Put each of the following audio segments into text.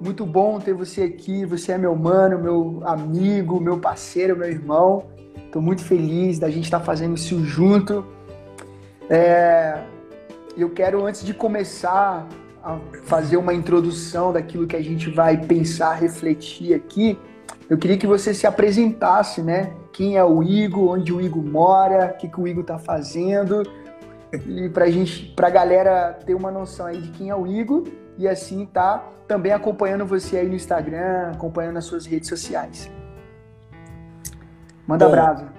Muito bom ter você aqui. Você é meu mano, meu amigo, meu parceiro, meu irmão. Estou muito feliz da gente estar tá fazendo isso junto. É, eu quero, antes de começar a fazer uma introdução daquilo que a gente vai pensar, refletir aqui, eu queria que você se apresentasse, né? Quem é o Igor, onde o Igor mora, o que, que o Igor está fazendo, e para gente, para a galera ter uma noção aí de quem é o Igor e assim tá também acompanhando você aí no Instagram, acompanhando as suas redes sociais. Manda Bom, brasa.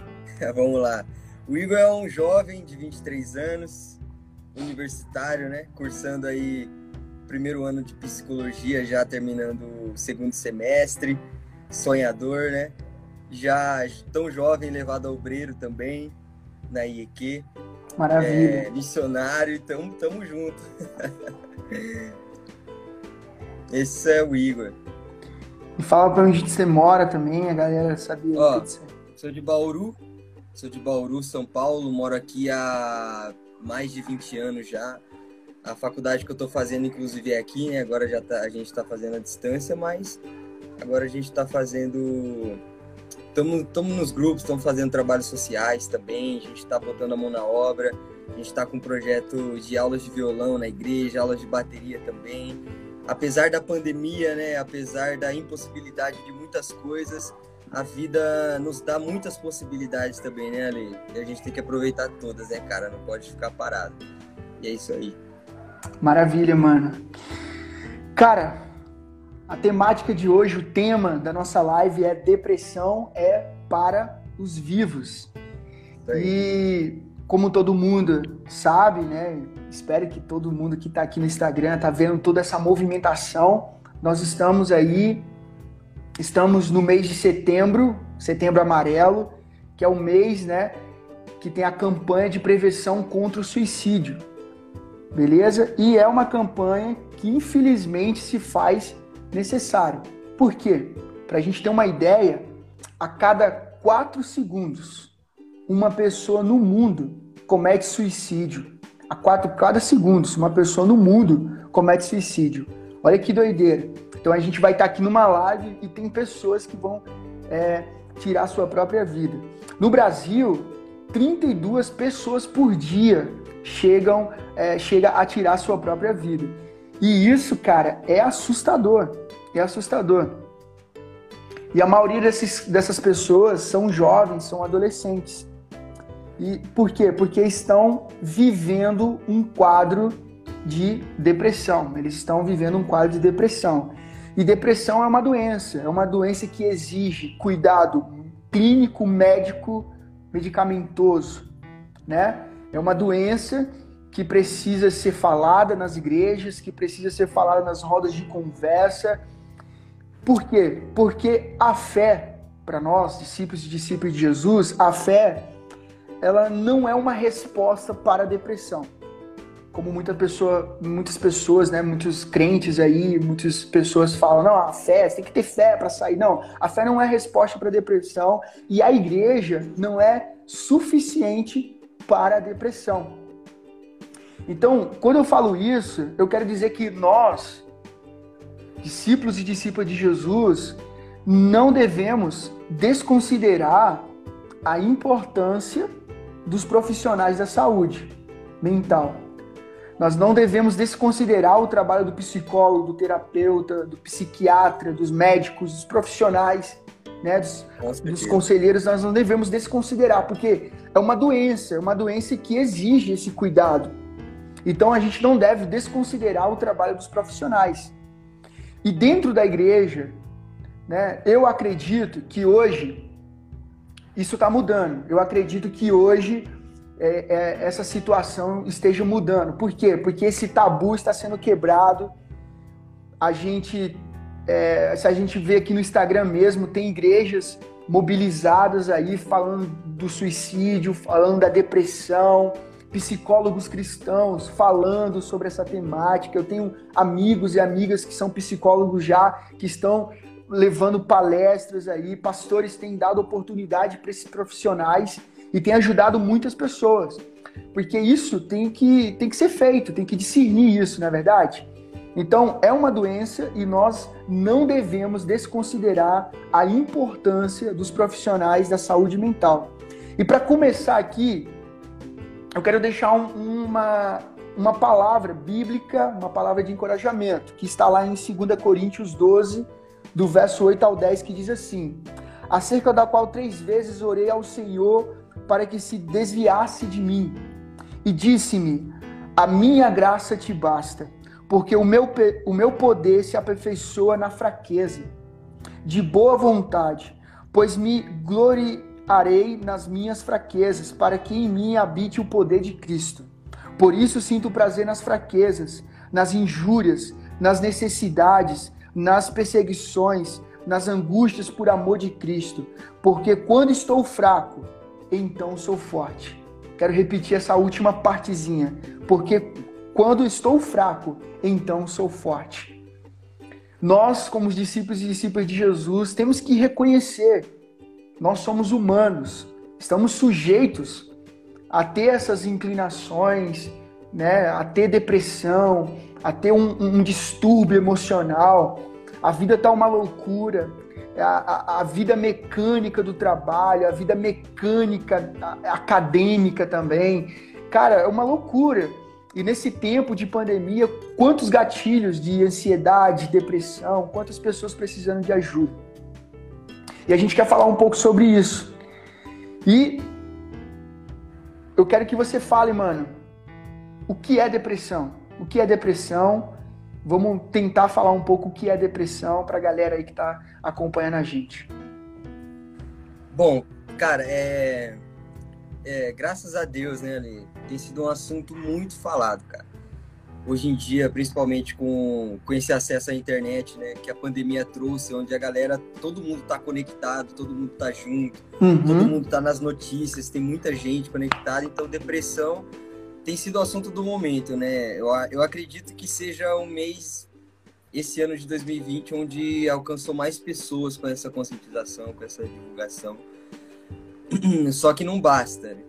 Vamos lá. O Igor é um jovem de 23 anos, universitário, né? Cursando aí primeiro ano de psicologia, já terminando o segundo semestre, sonhador, né? Já tão jovem, levado ao obreiro também, na IEQ. Maravilha. É, missionário, tamo, tamo junto. Esse é o Igor. E fala pra onde você mora também, a galera sabia. Ó, sou de Bauru, sou de Bauru, São Paulo, moro aqui há mais de 20 anos já. A faculdade que eu estou fazendo, inclusive, é aqui, né? Agora já tá, a gente está fazendo a distância, mas agora a gente está fazendo. Estamos nos grupos, estamos fazendo trabalhos sociais também, a gente está botando a mão na obra, a gente está com um projeto de aulas de violão na igreja, aulas de bateria também. Apesar da pandemia, né? Apesar da impossibilidade de muitas coisas, a vida nos dá muitas possibilidades também, né, Ale? E a gente tem que aproveitar todas, né, cara? Não pode ficar parado. E é isso aí. Maravilha, mano. Cara, a temática de hoje, o tema da nossa live é depressão é para os vivos. E como todo mundo sabe, né? Espero que todo mundo que está aqui no Instagram tá vendo toda essa movimentação. Nós estamos aí Estamos no mês de setembro, setembro amarelo, que é o mês, né, que tem a campanha de prevenção contra o suicídio. Beleza? E é uma campanha que infelizmente se faz necessário. Por quê? Para a gente ter uma ideia, a cada quatro segundos, uma pessoa no mundo comete suicídio. A quatro, cada segundos, uma pessoa no mundo comete suicídio. Olha que doideira. Então a gente vai estar aqui numa live e tem pessoas que vão é, tirar sua própria vida. No Brasil, 32 pessoas por dia chegam é, chega a tirar sua própria vida. E isso, cara, é assustador. É assustador. E a maioria desses, dessas pessoas são jovens, são adolescentes. E por quê? Porque estão vivendo um quadro de depressão. Eles estão vivendo um quadro de depressão. E depressão é uma doença, é uma doença que exige cuidado clínico, médico, medicamentoso, né? É uma doença que precisa ser falada nas igrejas, que precisa ser falada nas rodas de conversa. Por quê? Porque a fé, para nós, discípulos e discípulos de Jesus, a fé, ela não é uma resposta para a depressão como muita pessoa, muitas pessoas, né, muitos crentes aí, muitas pessoas falam, não, a fé, você tem que ter fé para sair. Não, a fé não é resposta para a depressão e a igreja não é suficiente para a depressão. Então, quando eu falo isso, eu quero dizer que nós, discípulos e discípulas de Jesus, não devemos desconsiderar a importância dos profissionais da saúde mental. Nós não devemos desconsiderar o trabalho do psicólogo, do terapeuta, do psiquiatra, dos médicos, dos profissionais, né, dos, dos conselheiros. Nós não devemos desconsiderar, porque é uma doença, é uma doença que exige esse cuidado. Então a gente não deve desconsiderar o trabalho dos profissionais. E dentro da igreja, né, eu acredito que hoje isso está mudando. Eu acredito que hoje é, é, essa situação esteja mudando. Por quê? Porque esse tabu está sendo quebrado. A gente, é, se a gente vê aqui no Instagram mesmo, tem igrejas mobilizadas aí falando do suicídio, falando da depressão, psicólogos cristãos falando sobre essa temática. Eu tenho amigos e amigas que são psicólogos já, que estão levando palestras aí, pastores têm dado oportunidade para esses profissionais e tem ajudado muitas pessoas. Porque isso tem que, tem que ser feito, tem que discernir isso, não é verdade? Então, é uma doença e nós não devemos desconsiderar a importância dos profissionais da saúde mental. E para começar aqui, eu quero deixar um, uma, uma palavra bíblica, uma palavra de encorajamento, que está lá em 2 Coríntios 12, do verso 8 ao 10, que diz assim: Acerca da qual três vezes orei ao Senhor para que se desviasse de mim, e disse-me: A minha graça te basta porque o meu, o meu poder se aperfeiçoa na fraqueza. De boa vontade, pois me gloriarei nas minhas fraquezas, para que em mim habite o poder de Cristo. Por isso sinto prazer nas fraquezas, nas injúrias, nas necessidades, nas perseguições, nas angústias por amor de Cristo, porque quando estou fraco, então sou forte. Quero repetir essa última partezinha, porque quando estou fraco, então sou forte. Nós, como os discípulos e discípulas de Jesus, temos que reconhecer, nós somos humanos, estamos sujeitos a ter essas inclinações, né, a ter depressão, a ter um, um distúrbio emocional. A vida está uma loucura, a, a, a, vida mecânica do trabalho, a vida mecânica acadêmica também. Cara, é uma loucura. E nesse tempo de pandemia, quantos gatilhos de ansiedade, depressão, quantas pessoas precisando de ajuda. E a gente quer falar um pouco sobre isso. E eu quero que você fale, mano, o que é depressão? O que é depressão? Vamos tentar falar um pouco o que é depressão para a galera aí que está acompanhando a gente. Bom, cara, é é, graças a Deus, né, Ali, tem sido um assunto muito falado, cara. Hoje em dia, principalmente com, com esse acesso à internet, né, que a pandemia trouxe, onde a galera, todo mundo tá conectado, todo mundo tá junto, uhum. todo mundo tá nas notícias, tem muita gente conectada, então depressão tem sido o assunto do momento, né? Eu, eu acredito que seja o mês, esse ano de 2020, onde alcançou mais pessoas com essa conscientização, com essa divulgação. Só que não basta. Né?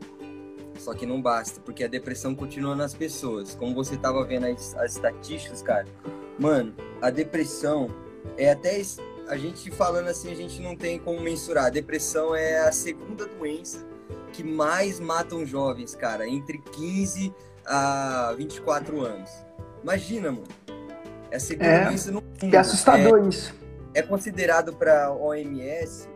Só que não basta, porque a depressão continua nas pessoas. Como você tava vendo as, as estatísticas, cara, mano, a depressão é até a gente falando assim, a gente não tem como mensurar. A depressão é a segunda doença que mais matam jovens, cara, entre 15 a 24 anos. Imagina, mano. É a segunda é, doença no mundo. É assustador é, isso. É considerado para OMS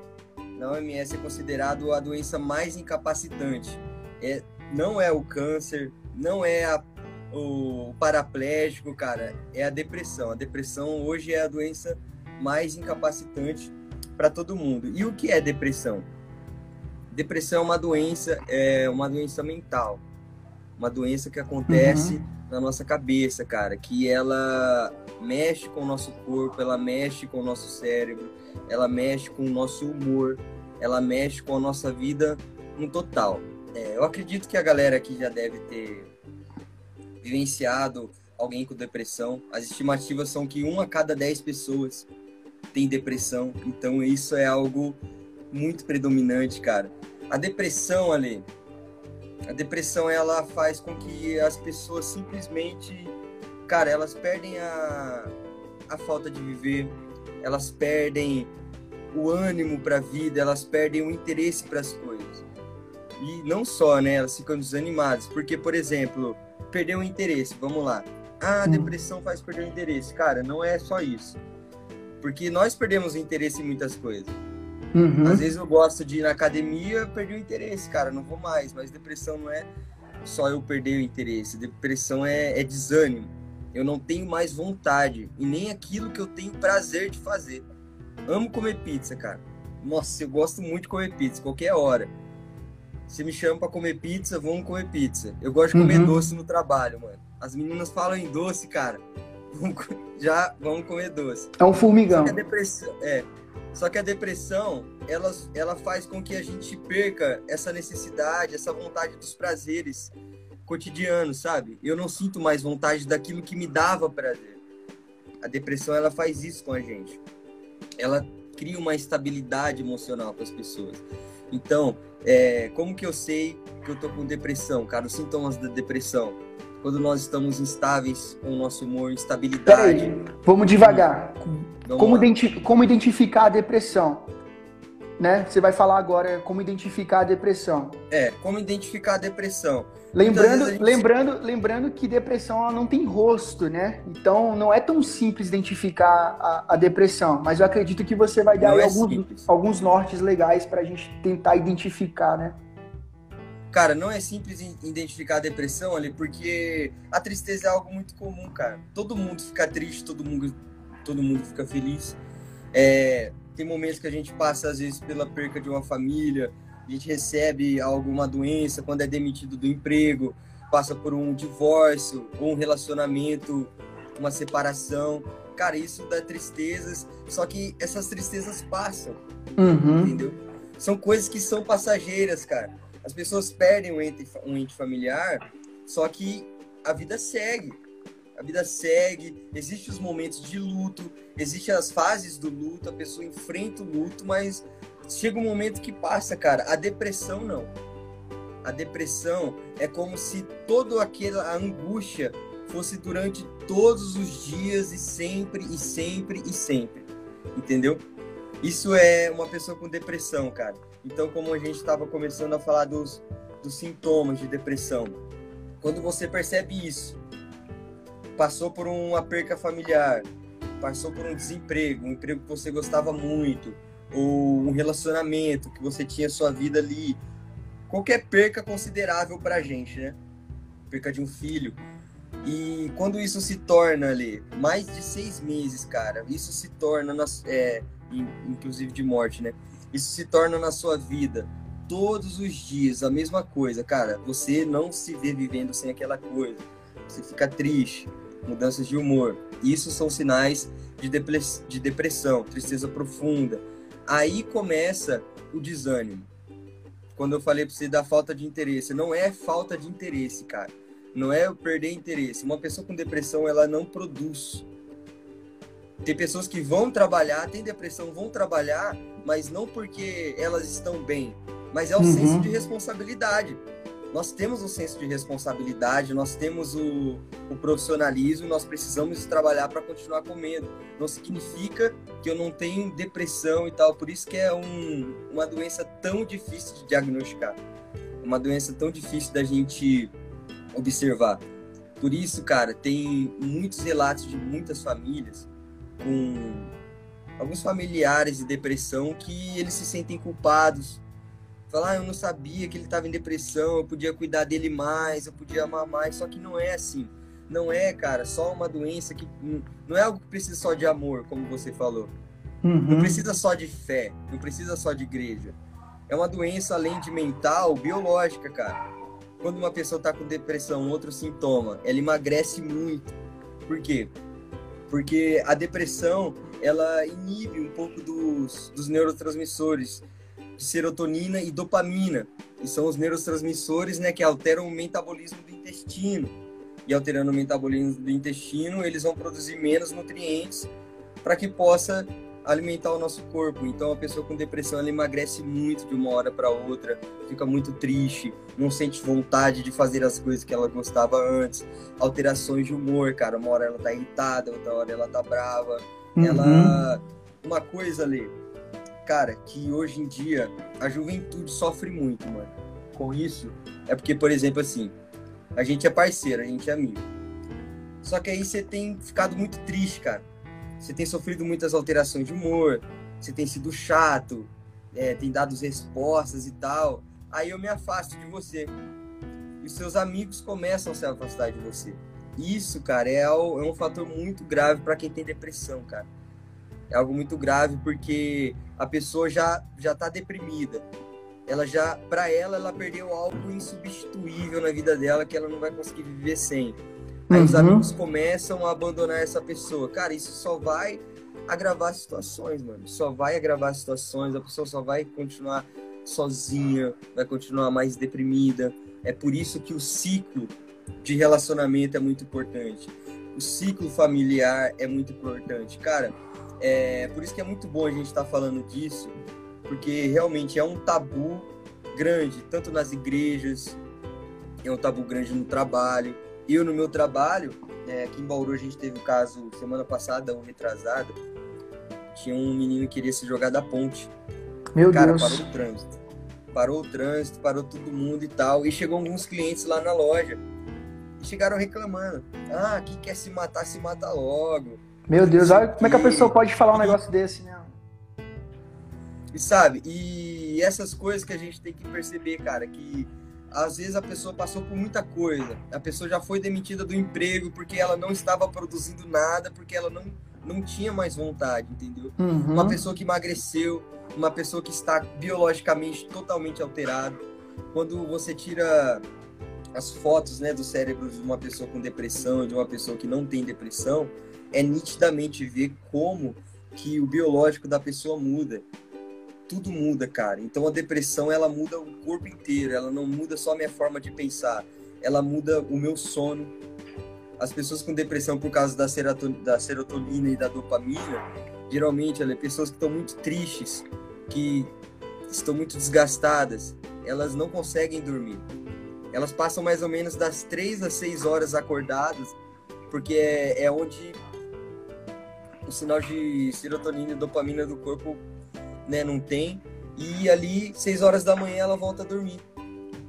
na OMS é considerado a doença mais incapacitante. É, não é o câncer, não é a, o paraplégico, cara, é a depressão. A depressão hoje é a doença mais incapacitante para todo mundo. E o que é depressão? Depressão é uma doença, é uma doença mental, uma doença que acontece uhum. na nossa cabeça, cara, que ela mexe com o nosso corpo, ela mexe com o nosso cérebro, ela mexe com o nosso humor, ela mexe com a nossa vida no total. É, eu acredito que a galera aqui já deve ter vivenciado alguém com depressão. As estimativas são que uma a cada dez pessoas tem depressão, então isso é algo muito predominante, cara. A depressão ali, a depressão ela faz com que as pessoas simplesmente, cara, elas perdem a, a falta de viver, elas perdem o ânimo para a vida, elas perdem o interesse para as coisas. E não só, né? Elas ficam desanimadas. Porque, por exemplo, perder o interesse, vamos lá. Ah, a hum. depressão faz perder o interesse. Cara, não é só isso. Porque nós perdemos o interesse em muitas coisas. Uhum. Às vezes eu gosto de ir na academia, perdi o interesse, cara, não vou mais. Mas depressão não é só eu perder o interesse. Depressão é, é desânimo. Eu não tenho mais vontade e nem aquilo que eu tenho prazer de fazer. Amo comer pizza, cara. Nossa, eu gosto muito de comer pizza, qualquer hora. Se me chama para comer pizza, vamos comer pizza. Eu gosto de comer uhum. doce no trabalho, mano. As meninas falam em doce, cara. Já vamos comer doce. É um formigão. Só que a depressão, é. Só que a depressão, ela, ela faz com que a gente perca essa necessidade, essa vontade dos prazeres cotidianos, sabe? Eu não sinto mais vontade daquilo que me dava prazer. A depressão, ela faz isso com a gente ela cria uma estabilidade emocional para as pessoas. Então, é, como que eu sei que eu tô com depressão, cara? Os sintomas da depressão. quando nós estamos instáveis com o nosso humor, instabilidade. Peraí, vamos devagar. Vamos como, identi como identificar a depressão? Né? Você vai falar agora como identificar a depressão. É, como identificar a depressão. Lembrando, gente... lembrando, lembrando que depressão ela não tem rosto, né? Então não é tão simples identificar a, a depressão. Mas eu acredito que você vai dar é alguns, alguns nortes legais para a gente tentar identificar, né? Cara, não é simples identificar a depressão ali, porque a tristeza é algo muito comum, cara. Todo mundo fica triste, todo mundo, todo mundo fica feliz. É, tem momentos que a gente passa, às vezes, pela perca de uma família, a gente recebe alguma doença, quando é demitido do emprego, passa por um divórcio, ou um relacionamento, uma separação. Cara, isso dá tristezas, só que essas tristezas passam, uhum. entendeu? São coisas que são passageiras, cara. As pessoas perdem um ente, um ente familiar, só que a vida segue. A vida segue, existem os momentos de luto, existem as fases do luto, a pessoa enfrenta o luto, mas chega um momento que passa, cara. A depressão não. A depressão é como se toda aquela angústia fosse durante todos os dias e sempre e sempre e sempre. Entendeu? Isso é uma pessoa com depressão, cara. Então, como a gente estava começando a falar dos, dos sintomas de depressão, quando você percebe isso, passou por uma perca familiar, passou por um desemprego, um emprego que você gostava muito, ou um relacionamento que você tinha sua vida ali, qualquer perca considerável para a gente, né? Perca de um filho. E quando isso se torna ali mais de seis meses, cara, isso se torna, nas, é, inclusive de morte, né? Isso se torna na sua vida todos os dias a mesma coisa, cara. Você não se vê vivendo sem aquela coisa. Você fica triste, mudanças de humor. Isso são sinais de, de depressão, tristeza profunda, Aí começa o desânimo. Quando eu falei para você da falta de interesse, não é falta de interesse, cara. Não é perder interesse. Uma pessoa com depressão, ela não produz. Tem pessoas que vão trabalhar, tem depressão, vão trabalhar, mas não porque elas estão bem, mas é o uhum. senso de responsabilidade nós temos um senso de responsabilidade, nós temos o, o profissionalismo, nós precisamos trabalhar para continuar comendo. Não significa que eu não tenho depressão e tal, por isso que é um, uma doença tão difícil de diagnosticar, uma doença tão difícil da gente observar. Por isso, cara, tem muitos relatos de muitas famílias com alguns familiares de depressão que eles se sentem culpados Falar, ah, eu não sabia que ele estava em depressão, eu podia cuidar dele mais, eu podia amar mais, só que não é assim. Não é, cara, só uma doença que. Não é algo que precisa só de amor, como você falou. Uhum. Não precisa só de fé, não precisa só de igreja. É uma doença, além de mental, biológica, cara. Quando uma pessoa está com depressão, outro sintoma, ela emagrece muito. Por quê? Porque a depressão, ela inibe um pouco dos, dos neurotransmissores de serotonina e dopamina, que são os neurotransmissores né, que alteram o metabolismo do intestino. E alterando o metabolismo do intestino, eles vão produzir menos nutrientes para que possa alimentar o nosso corpo. Então, a pessoa com depressão ela emagrece muito de uma hora para outra, fica muito triste, não sente vontade de fazer as coisas que ela gostava antes. Alterações de humor, cara. Uma hora ela tá irritada, outra hora ela tá brava. Uhum. Ela. Uma coisa ali cara, que hoje em dia a juventude sofre muito, mano. Com isso, é porque, por exemplo, assim, a gente é parceiro, a gente é amigo. Só que aí você tem ficado muito triste, cara. Você tem sofrido muitas alterações de humor, você tem sido chato, é, tem dado respostas e tal. Aí eu me afasto de você. E os seus amigos começam a se afastar de você. Isso, cara, é, é um fator muito grave para quem tem depressão, cara é algo muito grave porque a pessoa já já está deprimida. Ela já, para ela, ela perdeu algo insubstituível na vida dela que ela não vai conseguir viver sem. Aí uhum. os amigos começam a abandonar essa pessoa. Cara, isso só vai agravar situações, mano. Só vai agravar situações. A pessoa só vai continuar sozinha, vai continuar mais deprimida. É por isso que o ciclo de relacionamento é muito importante. O ciclo familiar é muito importante. Cara, é, por isso que é muito bom a gente estar tá falando disso, porque realmente é um tabu grande, tanto nas igrejas, é um tabu grande no trabalho, eu no meu trabalho, é, aqui em Bauru a gente teve o um caso semana passada, ou retrasada, tinha um menino que queria se jogar da ponte. Meu Cara, Deus. parou o trânsito. Parou o trânsito, parou todo mundo e tal. E chegou alguns clientes lá na loja. E chegaram reclamando. Ah, quem quer se matar, se mata logo. Meu Deus, olha como é que a pessoa pode falar um negócio desse, né? E sabe, e essas coisas que a gente tem que perceber, cara, que às vezes a pessoa passou por muita coisa. A pessoa já foi demitida do emprego porque ela não estava produzindo nada, porque ela não, não tinha mais vontade, entendeu? Uhum. Uma pessoa que emagreceu, uma pessoa que está biologicamente totalmente alterada. Quando você tira as fotos né, do cérebro de uma pessoa com depressão de uma pessoa que não tem depressão, é nitidamente ver como que o biológico da pessoa muda tudo muda, cara. Então a depressão ela muda o corpo inteiro, ela não muda só a minha forma de pensar, ela muda o meu sono. As pessoas com depressão por causa da, da serotonina e da dopamina, geralmente elas, pessoas que estão muito tristes, que estão muito desgastadas, elas não conseguem dormir. Elas passam mais ou menos das três às seis horas acordadas, porque é, é onde o sinal de serotonina e dopamina do corpo né, não tem. E ali, 6 horas da manhã, ela volta a dormir.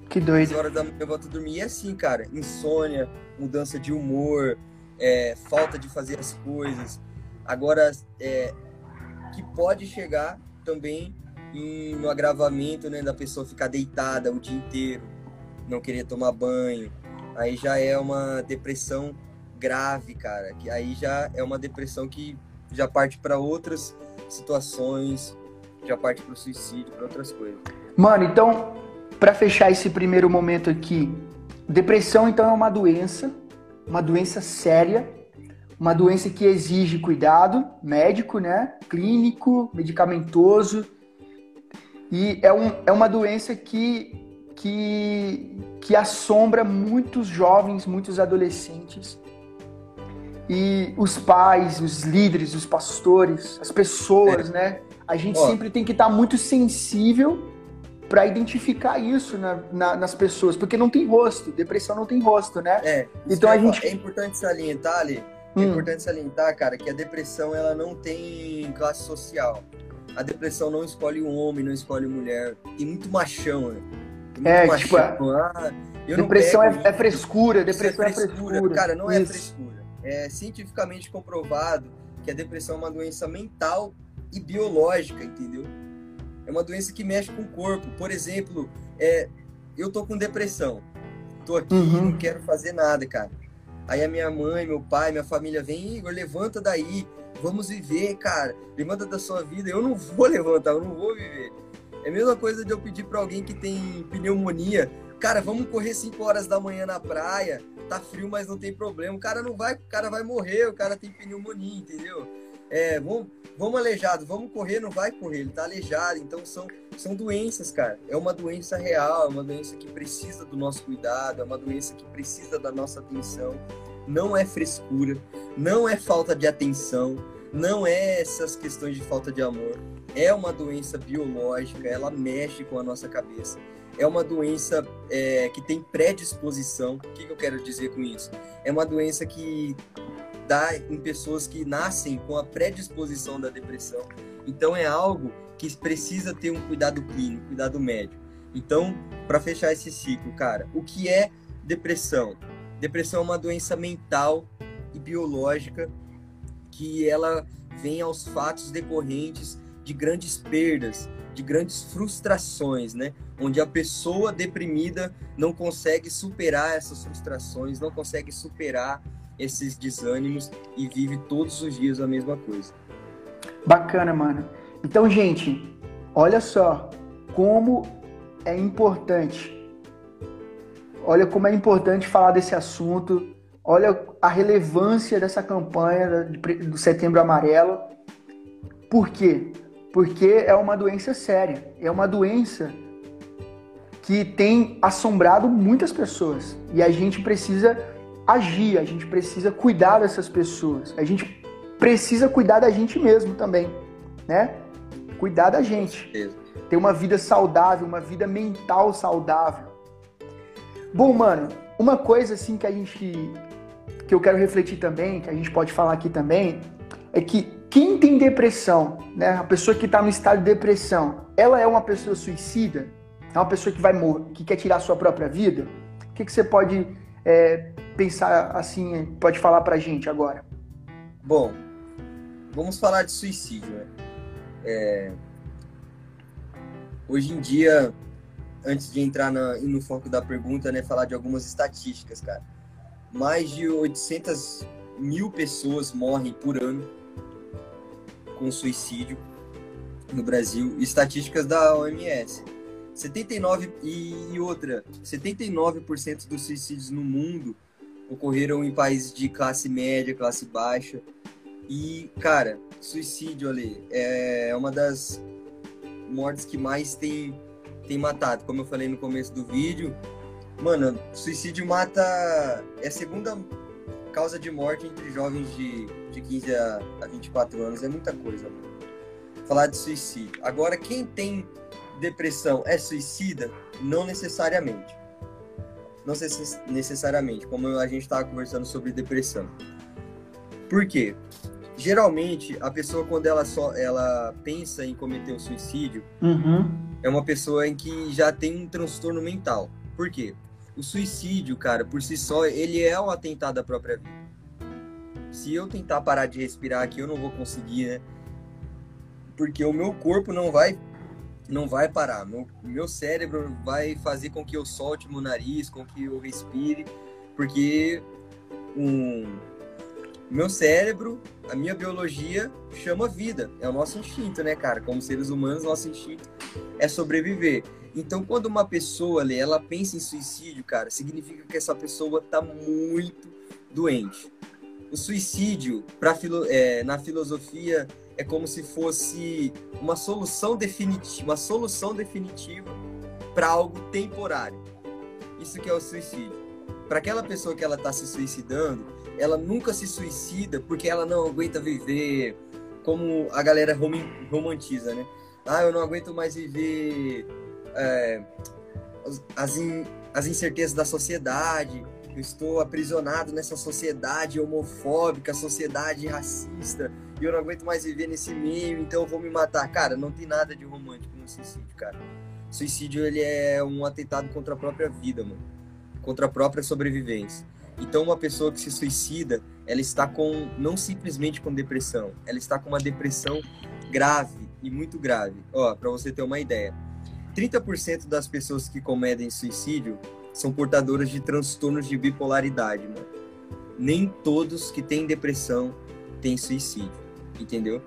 Que doido. 6 horas da manhã volta a dormir. E é assim, cara, insônia, mudança de humor, é, falta de fazer as coisas. Agora, é, que pode chegar também em, no agravamento, né, da pessoa ficar deitada o dia inteiro, não querer tomar banho. Aí já é uma depressão grave, cara. Que aí já é uma depressão que já parte para outras situações, já parte para o suicídio, para outras coisas. Mano, então, para fechar esse primeiro momento aqui, depressão então é uma doença, uma doença séria, uma doença que exige cuidado médico, né? Clínico, medicamentoso. E é, um, é uma doença que, que, que assombra muitos jovens, muitos adolescentes. E os pais, os líderes, os pastores, as pessoas, é. né? A gente Ó, sempre tem que estar tá muito sensível para identificar isso na, na, nas pessoas, porque não tem rosto, depressão não tem rosto, né? É. Então a é, gente é importante salientar ali, é hum. importante salientar, cara, que a depressão ela não tem classe social. A depressão não escolhe um homem, não escolhe mulher. Tem muito machão, né? Muito é, machão. tipo, ah, depressão é, é, frescura, depressão é frescura. é frescura. Cara, não é isso. é frescura. É cientificamente comprovado que a depressão é uma doença mental e biológica, entendeu? É uma doença que mexe com o corpo. Por exemplo, é, eu tô com depressão. Tô aqui, uhum. não quero fazer nada, cara. Aí a minha mãe, meu pai, minha família vem, Igor, levanta daí, vamos viver, cara. Levanta da sua vida. Eu não vou levantar, eu não vou viver. É a mesma coisa de eu pedir para alguém que tem pneumonia, cara, vamos correr 5 horas da manhã na praia. Tá frio, mas não tem problema. O cara não vai, o cara vai morrer, o cara tem pneumonia, entendeu? É, vamos, vamos aleijado, vamos correr, não vai correr, ele tá aleijado. Então são, são doenças, cara. É uma doença real, é uma doença que precisa do nosso cuidado, é uma doença que precisa da nossa atenção. Não é frescura, não é falta de atenção, não é essas questões de falta de amor. É uma doença biológica, ela mexe com a nossa cabeça. É uma doença é, que tem predisposição. O que, que eu quero dizer com isso? É uma doença que dá em pessoas que nascem com a predisposição da depressão. Então é algo que precisa ter um cuidado clínico, cuidado médico. Então, para fechar esse ciclo, cara, o que é depressão? Depressão é uma doença mental e biológica que ela vem aos fatos decorrentes de grandes perdas, de grandes frustrações, né? Onde a pessoa deprimida não consegue superar essas frustrações, não consegue superar esses desânimos e vive todos os dias a mesma coisa. Bacana, mano. Então, gente, olha só como é importante. Olha como é importante falar desse assunto. Olha a relevância dessa campanha do Setembro Amarelo. Por quê? Porque é uma doença séria. É uma doença que tem assombrado muitas pessoas. E a gente precisa agir, a gente precisa cuidar dessas pessoas. A gente precisa cuidar da gente mesmo também, né? Cuidar da gente. Ter uma vida saudável, uma vida mental saudável. Bom, mano, uma coisa assim que a gente que eu quero refletir também, que a gente pode falar aqui também, é que quem tem depressão, né, a pessoa que está no estado de depressão, ela é uma pessoa suicida? É uma pessoa que vai morrer, que quer tirar a sua própria vida? O que, que você pode é, pensar assim, pode falar pra gente agora? Bom, vamos falar de suicídio, né? É... Hoje em dia, antes de entrar na, no foco da pergunta, né, falar de algumas estatísticas, cara. Mais de 800 mil pessoas morrem por ano com suicídio no Brasil. Estatísticas da OMS. 79 e outra, 79% dos suicídios no mundo ocorreram em países de classe média, classe baixa. E, cara, suicídio ali é uma das mortes que mais tem, tem matado. Como eu falei no começo do vídeo, mano, suicídio mata. É a segunda causa de morte entre jovens de, de 15 a, a 24 anos. É muita coisa, mano. Falar de suicídio. Agora, quem tem depressão é suicida? Não necessariamente. Não necessariamente, como a gente estava conversando sobre depressão. Por quê? Geralmente, a pessoa, quando ela só ela pensa em cometer o suicídio, uhum. é uma pessoa em que já tem um transtorno mental. Por quê? O suicídio, cara, por si só, ele é um atentado à própria vida. Se eu tentar parar de respirar aqui, eu não vou conseguir, né? Porque o meu corpo não vai não vai parar. Meu, meu cérebro vai fazer com que eu solte meu nariz, com que eu respire, porque um, meu cérebro, a minha biologia chama vida. É o nosso instinto, né, cara? Como seres humanos, nosso instinto é sobreviver. Então, quando uma pessoa ali, ela pensa em suicídio, cara, significa que essa pessoa tá muito doente. O suicídio, pra, é, na filosofia é como se fosse uma solução definitiva, uma solução definitiva para algo temporário. Isso que é o suicídio. Para aquela pessoa que ela está se suicidando, ela nunca se suicida porque ela não aguenta viver como a galera romantiza, né? Ah, eu não aguento mais viver é, as, in, as incertezas da sociedade, eu estou aprisionado nessa sociedade homofóbica, sociedade racista, e eu não aguento mais viver nesse meio, então eu vou me matar. Cara, não tem nada de romântico no suicídio, cara. Suicídio, ele é um atentado contra a própria vida, mano. Contra a própria sobrevivência. Então, uma pessoa que se suicida, ela está com, não simplesmente com depressão, ela está com uma depressão grave e muito grave. Ó, para você ter uma ideia, 30% das pessoas que cometem suicídio são portadoras de transtornos de bipolaridade, mano. Nem todos que têm depressão têm suicídio entendeu?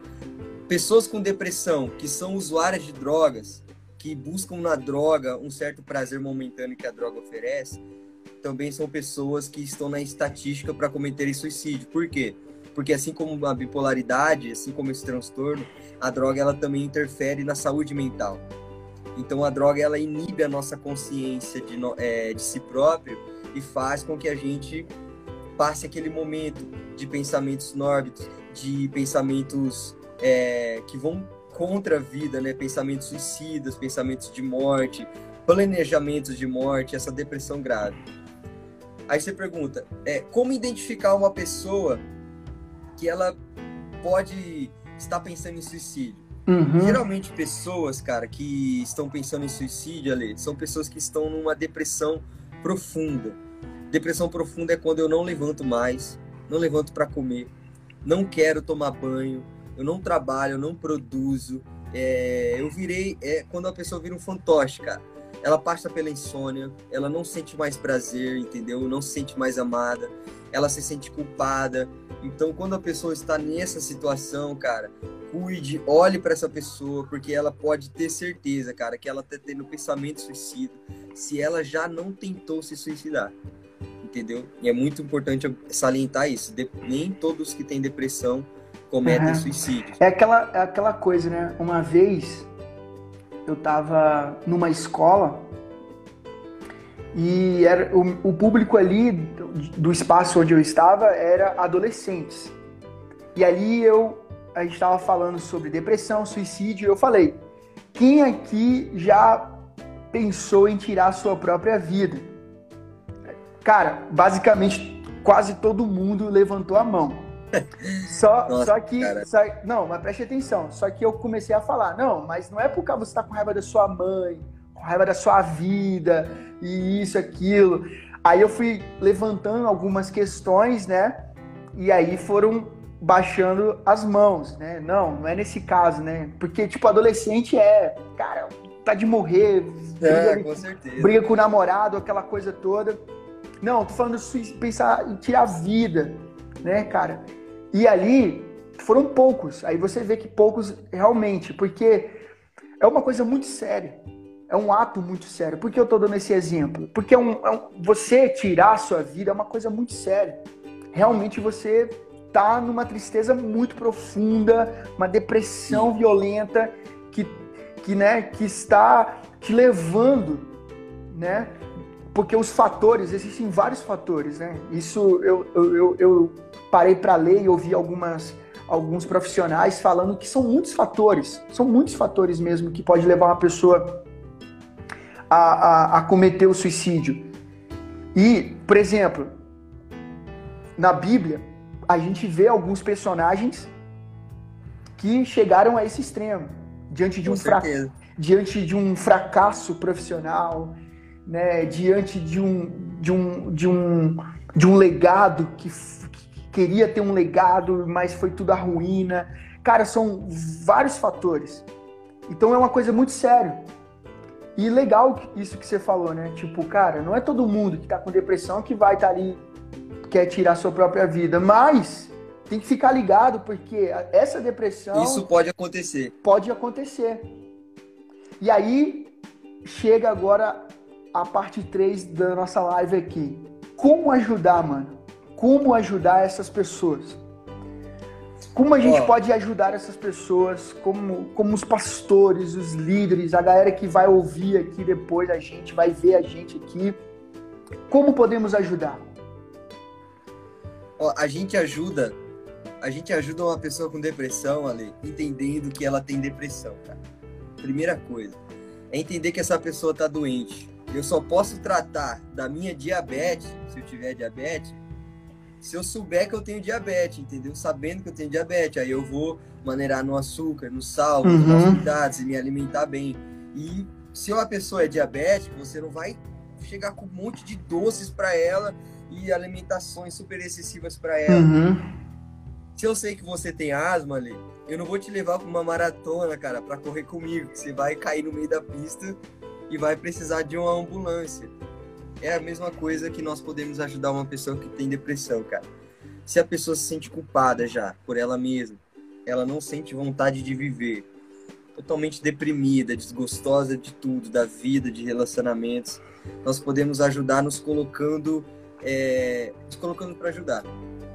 Pessoas com depressão, que são usuárias de drogas, que buscam na droga um certo prazer momentâneo que a droga oferece, também são pessoas que estão na estatística para cometerem suicídio. Por quê? Porque assim como a bipolaridade, assim como esse transtorno, a droga ela também interfere na saúde mental. Então a droga ela inibe a nossa consciência de, é, de si próprio e faz com que a gente passe aquele momento de pensamentos nórbidos, de pensamentos é, que vão contra a vida, né? Pensamentos suicidas, pensamentos de morte, planejamentos de morte, essa depressão grave. Aí você pergunta, é, como identificar uma pessoa que ela pode estar pensando em suicídio? Uhum. Geralmente pessoas, cara, que estão pensando em suicídio, ali, são pessoas que estão numa depressão profunda. Depressão profunda é quando eu não levanto mais, não levanto para comer, não quero tomar banho, eu não trabalho, eu não produzo. É, eu virei. É, quando a pessoa vira um fantoche, cara, ela passa pela insônia, ela não sente mais prazer, entendeu? Não se sente mais amada, ela se sente culpada. Então, quando a pessoa está nessa situação, cara, cuide, olhe para essa pessoa, porque ela pode ter certeza, cara, que ela está tendo pensamento suicida, se ela já não tentou se suicidar entendeu? E é muito importante salientar isso. De, nem todos que têm depressão cometem uhum. suicídio. É aquela, é aquela coisa, né? Uma vez eu estava numa escola e era, o, o público ali do, do, espaço onde eu estava era adolescentes. E ali eu a gente estava falando sobre depressão, suicídio, e eu falei: quem aqui já pensou em tirar a sua própria vida? Cara, basicamente quase todo mundo levantou a mão. Só, Nossa, só que. Só, não, mas preste atenção. Só que eu comecei a falar, não, mas não é porque você tá com raiva da sua mãe, com raiva da sua vida, e isso, aquilo. Aí eu fui levantando algumas questões, né? E aí foram baixando as mãos, né? Não, não é nesse caso, né? Porque, tipo, adolescente é, cara, tá de morrer, é, briga, com certeza. briga com o namorado, aquela coisa toda. Não, tô falando de pensar em tirar a vida, né, cara? E ali foram poucos. Aí você vê que poucos realmente, porque é uma coisa muito séria. É um ato muito sério. Por que eu tô dando esse exemplo? Porque é um, é um, você tirar a sua vida é uma coisa muito séria. Realmente você tá numa tristeza muito profunda, uma depressão violenta que, que, né, que está te levando, né? Porque os fatores, existem vários fatores, né? Isso eu, eu, eu, parei para ler e ouvi algumas, alguns profissionais falando que são muitos fatores, são muitos fatores mesmo que pode levar uma pessoa a, a, a cometer o suicídio. E, por exemplo, na Bíblia, a gente vê alguns personagens que chegaram a esse extremo, diante de um, fra... diante de um fracasso profissional, né, diante de um, de um, de um, de um legado que, que queria ter um legado, mas foi tudo a ruína. Cara, são vários fatores. Então é uma coisa muito séria. E legal isso que você falou, né? Tipo, cara, não é todo mundo que tá com depressão que vai estar tá ali quer tirar sua própria vida, mas tem que ficar ligado porque essa depressão. Isso pode acontecer. Pode acontecer. E aí chega agora a parte 3 da nossa live aqui. Como ajudar, mano? Como ajudar essas pessoas? Como a gente oh. pode ajudar essas pessoas, como, como os pastores, os líderes, a galera que vai ouvir aqui depois a gente, vai ver a gente aqui. Como podemos ajudar? Ó, a gente ajuda, a gente ajuda uma pessoa com depressão, ali, entendendo que ela tem depressão, cara. Primeira coisa, é entender que essa pessoa tá doente. Eu só posso tratar da minha diabetes, se eu tiver diabetes, se eu souber que eu tenho diabetes, entendeu? Sabendo que eu tenho diabetes, aí eu vou maneirar no açúcar, no sal, uhum. nos cuidados e me alimentar bem. E se uma pessoa é diabética, você não vai chegar com um monte de doces para ela e alimentações super excessivas para ela. Uhum. Se eu sei que você tem asma ali, eu não vou te levar para uma maratona, cara, para correr comigo, que você vai cair no meio da pista e vai precisar de uma ambulância. É a mesma coisa que nós podemos ajudar uma pessoa que tem depressão, cara. Se a pessoa se sente culpada já por ela mesma, ela não sente vontade de viver, totalmente deprimida, desgostosa de tudo, da vida, de relacionamentos, nós podemos ajudar nos colocando é, nos colocando para ajudar,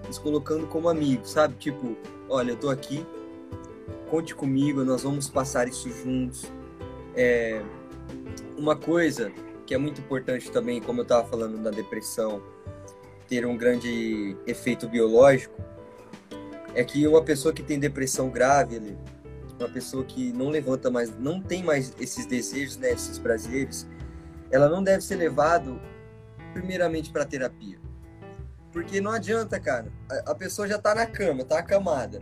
nos colocando como amigo, sabe? Tipo, olha, eu tô aqui, conte comigo, nós vamos passar isso juntos. É, uma coisa que é muito importante também, como eu estava falando da depressão, ter um grande efeito biológico, é que uma pessoa que tem depressão grave, uma pessoa que não levanta mais, não tem mais esses desejos, né, esses prazeres, ela não deve ser levado primeiramente para terapia. Porque não adianta, cara. A, pessoa já tá na cama, tá acamada.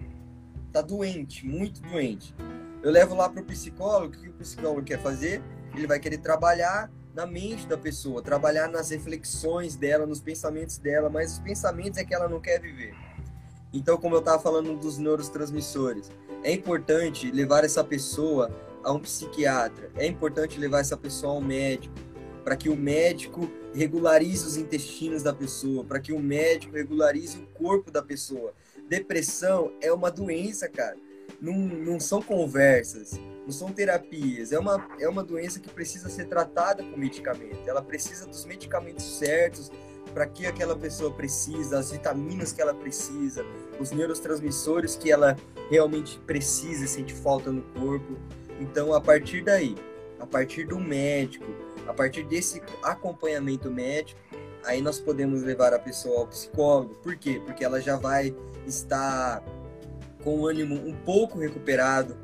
Tá doente, muito doente. Eu levo lá pro psicólogo, o que o psicólogo quer fazer? Ele vai querer trabalhar na mente da pessoa, trabalhar nas reflexões dela, nos pensamentos dela, mas os pensamentos é que ela não quer viver. Então, como eu estava falando dos neurotransmissores, é importante levar essa pessoa a um psiquiatra, é importante levar essa pessoa a um médico, para que o médico regularize os intestinos da pessoa, para que o médico regularize o corpo da pessoa. Depressão é uma doença, cara. Não, não são conversas, não são terapias. É uma, é uma doença que precisa ser tratada com medicamento. Ela precisa dos medicamentos certos para que aquela pessoa precisa, as vitaminas que ela precisa, os neurotransmissores que ela realmente precisa e sente falta no corpo. Então, a partir daí, a partir do médico, a partir desse acompanhamento médico, aí nós podemos levar a pessoa ao psicólogo. Por quê? Porque ela já vai estar com o ânimo um pouco recuperado,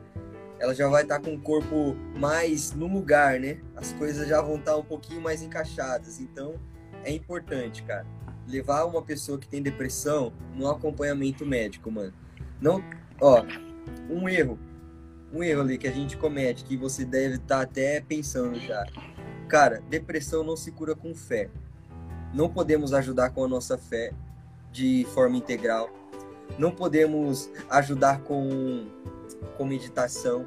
ela já vai estar com o corpo mais no lugar, né? As coisas já vão estar um pouquinho mais encaixadas. Então, é importante, cara, levar uma pessoa que tem depressão no acompanhamento médico, mano. Não, ó, um erro, um erro ali que a gente comete, que você deve estar tá até pensando já. Cara, depressão não se cura com fé. Não podemos ajudar com a nossa fé de forma integral. Não podemos ajudar com, com meditação.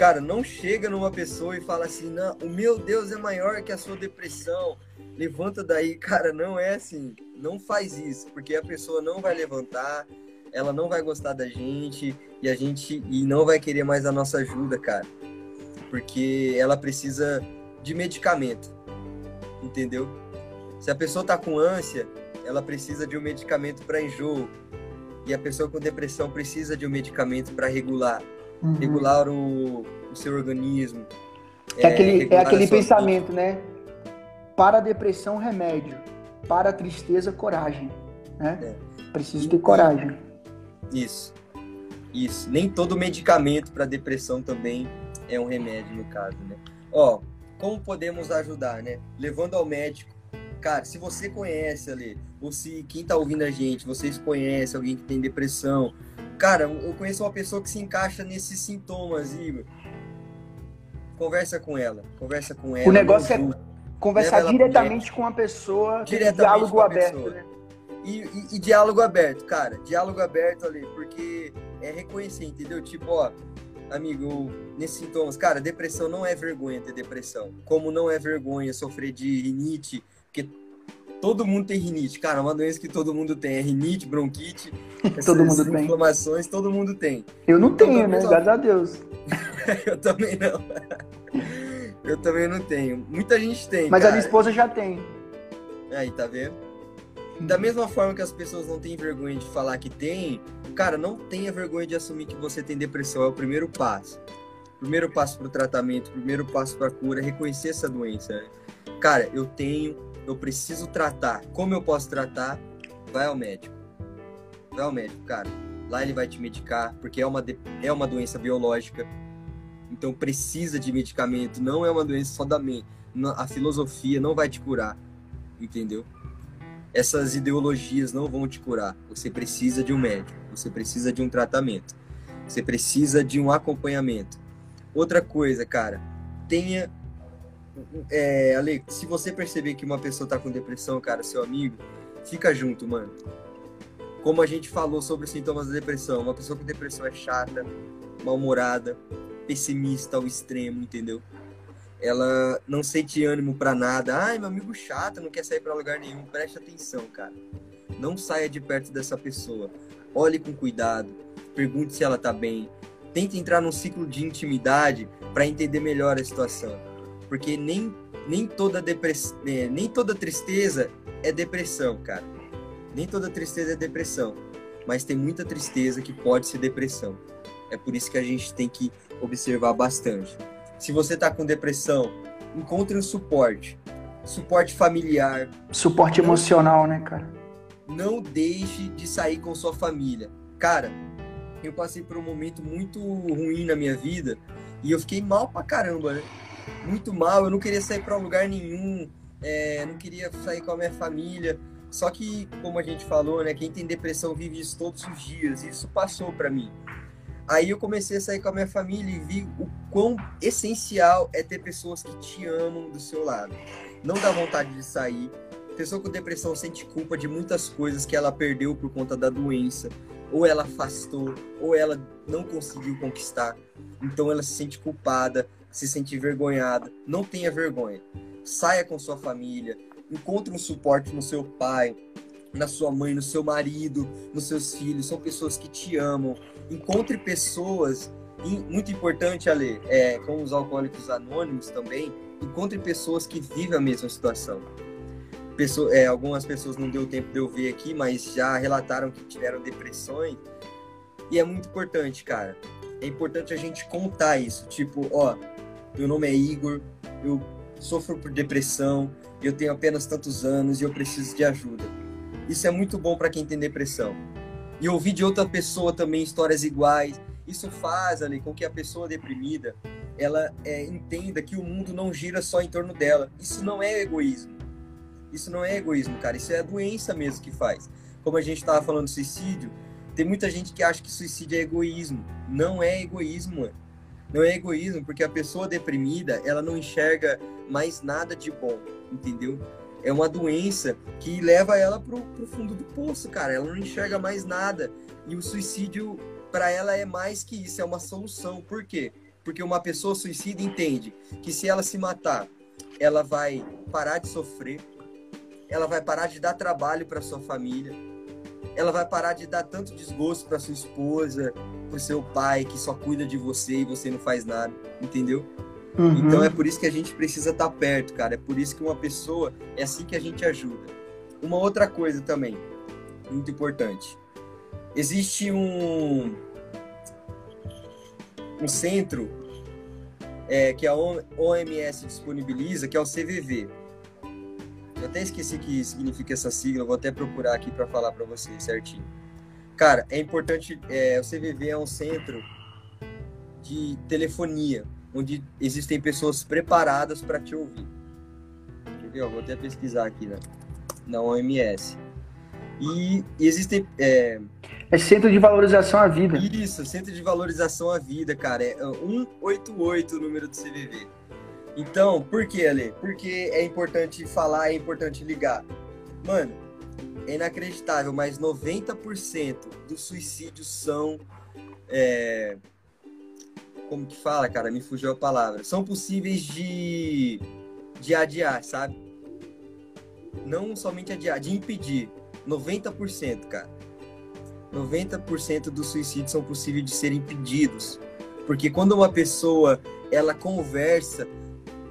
Cara, não chega numa pessoa e fala assim, não, o meu Deus é maior que a sua depressão. Levanta daí, cara, não é assim. Não faz isso, porque a pessoa não vai levantar, ela não vai gostar da gente e a gente e não vai querer mais a nossa ajuda, cara. Porque ela precisa de medicamento. Entendeu? Se a pessoa tá com ânsia, ela precisa de um medicamento para enjoo. E a pessoa com depressão precisa de um medicamento para regular, uhum. regular o, o, seu organismo. É, é aquele, é aquele pensamento, vida. né? Para a depressão, remédio. Para a tristeza, coragem. Né? É. Preciso ter coragem. Isso. Isso. Nem todo medicamento para depressão também é um remédio, no caso, né? Ó, como podemos ajudar, né? Levando ao médico. Cara, se você conhece ali, ou se quem tá ouvindo a gente, vocês conhecem alguém que tem depressão. Cara, eu conheço uma pessoa que se encaixa nesses sintomas, Igor. Conversa com ela. Conversa com ela. O negócio é conversar diretamente com a pessoa, diretamente diálogo aberto, pessoa. né? E, e, e, diálogo aberto, cara. Diálogo aberto ali, porque é reconhecer, entendeu? Tipo, ó, amigo, nesses sintomas, cara, depressão não é vergonha ter depressão. Como não é vergonha sofrer de rinite, porque todo mundo tem rinite, cara, é uma doença que todo mundo tem, é rinite, bronquite, todo mundo tem. inflamações, todo mundo tem. Eu não então, tenho, né? Só... Graças a Deus. Eu também não. Eu também não tenho. Muita gente tem. Mas cara. a minha esposa já tem. Aí, tá vendo? Da mesma forma que as pessoas não têm vergonha de falar que tem, cara, não tenha vergonha de assumir que você tem depressão. É o primeiro passo. Primeiro passo para o tratamento, primeiro passo para a cura, reconhecer essa doença. Cara, eu tenho, eu preciso tratar. Como eu posso tratar? Vai ao médico. Vai ao médico, cara. Lá ele vai te medicar, porque é uma, é uma doença biológica. Então precisa de medicamento. Não é uma doença só da mente. A filosofia não vai te curar. Entendeu? essas ideologias não vão te curar. Você precisa de um médico, você precisa de um tratamento, você precisa de um acompanhamento. Outra coisa, cara, tenha. É, Ale, se você perceber que uma pessoa tá com depressão, cara, seu amigo, fica junto, mano. Como a gente falou sobre os sintomas da depressão, uma pessoa com depressão é chata, mal-humorada, pessimista ao extremo, entendeu? ela não sente ânimo para nada. Ai, meu amigo chato, não quer sair para lugar nenhum. Preste atenção, cara. Não saia de perto dessa pessoa. Olhe com cuidado. Pergunte se ela tá bem. Tente entrar num ciclo de intimidade para entender melhor a situação. Porque nem, nem, toda depress... É, nem toda tristeza é depressão, cara. Nem toda tristeza é depressão. Mas tem muita tristeza que pode ser depressão. É por isso que a gente tem que observar bastante. Se você está com depressão, encontre um suporte. Suporte familiar. Suporte emocional, né, cara? Não deixe de sair com sua família. Cara, eu passei por um momento muito ruim na minha vida e eu fiquei mal pra caramba, né? Muito mal, eu não queria sair para lugar nenhum, é, não queria sair com a minha família. Só que, como a gente falou, né, quem tem depressão vive isso todos os dias. Isso passou para mim. Aí eu comecei a sair com a minha família e vi o quão essencial é ter pessoas que te amam do seu lado. Não dá vontade de sair. Pessoa com depressão sente culpa de muitas coisas que ela perdeu por conta da doença, ou ela afastou, ou ela não conseguiu conquistar. Então ela se sente culpada, se sente envergonhada. Não tenha vergonha. Saia com sua família, encontre um suporte no seu pai, na sua mãe, no seu marido, nos seus filhos. São pessoas que te amam, encontre pessoas, muito importante, Ale, é, com os alcoólicos anônimos também, encontre pessoas que vivem a mesma situação. Pessoa, é, algumas pessoas não deu tempo de eu ver aqui, mas já relataram que tiveram depressões. E é muito importante, cara. É importante a gente contar isso. Tipo, ó, meu nome é Igor, eu sofro por depressão, eu tenho apenas tantos anos e eu preciso de ajuda. Isso é muito bom para quem tem depressão e ouvir de outra pessoa também histórias iguais. Isso faz ali com que a pessoa deprimida ela é, entenda que o mundo não gira só em torno dela. Isso não é egoísmo. Isso não é egoísmo, cara. Isso é a doença mesmo que faz. Como a gente estava falando do suicídio, tem muita gente que acha que suicídio é egoísmo. Não é egoísmo, mano. Não é egoísmo, porque a pessoa deprimida, ela não enxerga mais nada de bom, entendeu? É uma doença que leva ela pro, pro fundo do poço, cara. Ela não enxerga mais nada. E o suicídio, para ela, é mais que isso, é uma solução. Por quê? Porque uma pessoa suicida entende que se ela se matar, ela vai parar de sofrer, ela vai parar de dar trabalho para sua família, ela vai parar de dar tanto desgosto para sua esposa, para seu pai que só cuida de você e você não faz nada, entendeu? Uhum. Então é por isso que a gente precisa estar tá perto, cara. É por isso que uma pessoa é assim que a gente ajuda. Uma outra coisa também, muito importante. Existe um um centro é, que a OMS disponibiliza, que é o CVV. Eu até esqueci que significa essa sigla, vou até procurar aqui para falar para vocês certinho. Cara, é importante, é, o CVV é um centro de telefonia, onde existem pessoas preparadas para te ouvir. Ver? vou até pesquisar aqui na, na OMS. E, e existem. É... é Centro de Valorização à Vida. Isso, Centro de Valorização à Vida, cara. É 188 o número do CVV. Então, por que, Ale? Porque é importante falar, é importante ligar. Mano, é inacreditável, mas 90% dos suicídios são. É... Como que fala, cara? Me fugiu a palavra. São possíveis de, de adiar, sabe? Não somente adiar, de impedir. 90%, cara. 90% dos suicídios são possíveis de serem impedidos. Porque quando uma pessoa ela conversa,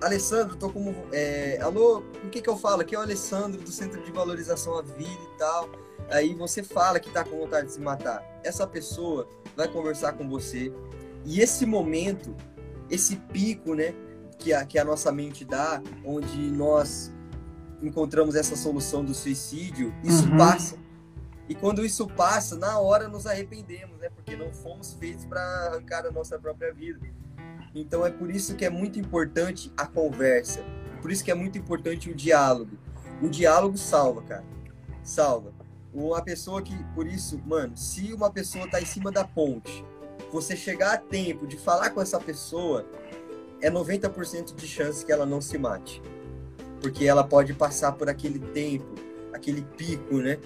Alessandro, tô como. É, alô, o que que eu falo? Aqui é o Alessandro do Centro de Valorização à Vida e tal. Aí você fala que tá com vontade de se matar. Essa pessoa vai conversar com você. E esse momento, esse pico, né, que a, que a nossa mente dá, onde nós encontramos essa solução do suicídio, isso uhum. passa. E quando isso passa, na hora nos arrependemos, né? Porque não fomos feitos para arrancar a nossa própria vida. Então é por isso que é muito importante a conversa. Por isso que é muito importante o diálogo. O diálogo salva, cara. Salva. Uma pessoa que, por isso, mano, se uma pessoa tá em cima da ponte, você chegar a tempo de falar com essa pessoa, é 90% de chance que ela não se mate. Porque ela pode passar por aquele tempo, aquele pico, né?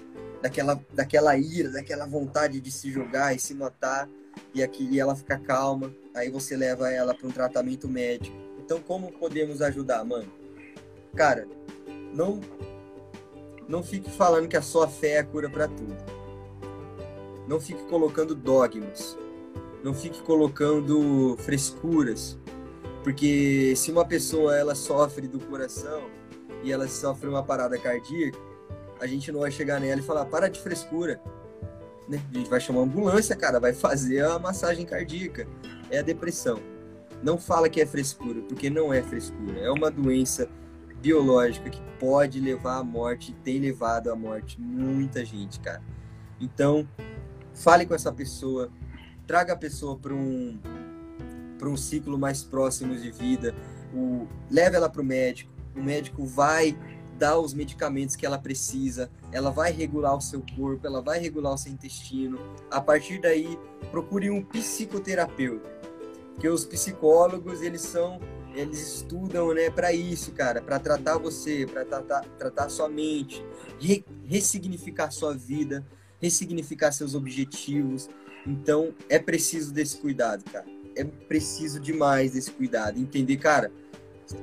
Daquela, daquela ira, daquela vontade de se jogar e se matar, e, aqui, e ela fica calma aí você leva ela para um tratamento médico. Então, como podemos ajudar, mano? Cara, não não fique falando que a sua fé é a cura para tudo. Não fique colocando dogmas. Não fique colocando frescuras. Porque se uma pessoa ela sofre do coração e ela sofre uma parada cardíaca, a gente não vai chegar nela e falar: "Para de frescura". Né? A gente vai chamar uma ambulância, cara, vai fazer a massagem cardíaca é a depressão. Não fala que é frescura, porque não é frescura. É uma doença biológica que pode levar à morte, tem levado à morte muita gente, cara. Então, fale com essa pessoa, traga a pessoa para um para um ciclo mais próximo de vida, o, leve ela para o médico. O médico vai dar os medicamentos que ela precisa, ela vai regular o seu corpo, ela vai regular o seu intestino. A partir daí, procure um psicoterapeuta que os psicólogos eles são eles estudam né para isso cara para tratar você para tratar tratar sua mente re, ressignificar sua vida ressignificar seus objetivos. Então é preciso desse cuidado cara. É preciso demais desse cuidado. Entender cara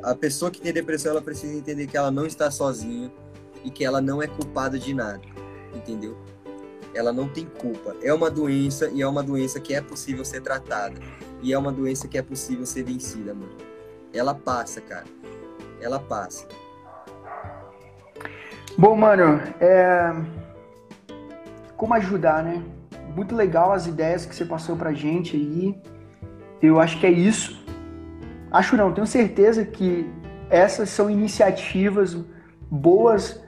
a pessoa que tem depressão ela precisa entender que ela não está sozinha e que ela não é culpada de nada entendeu ela não tem culpa é uma doença e é uma doença que é possível ser tratada e é uma doença que é possível ser vencida, mano. Ela passa, cara. Ela passa. Bom, mano, é... como ajudar, né? Muito legal as ideias que você passou pra gente aí. Eu acho que é isso. Acho não, tenho certeza que essas são iniciativas boas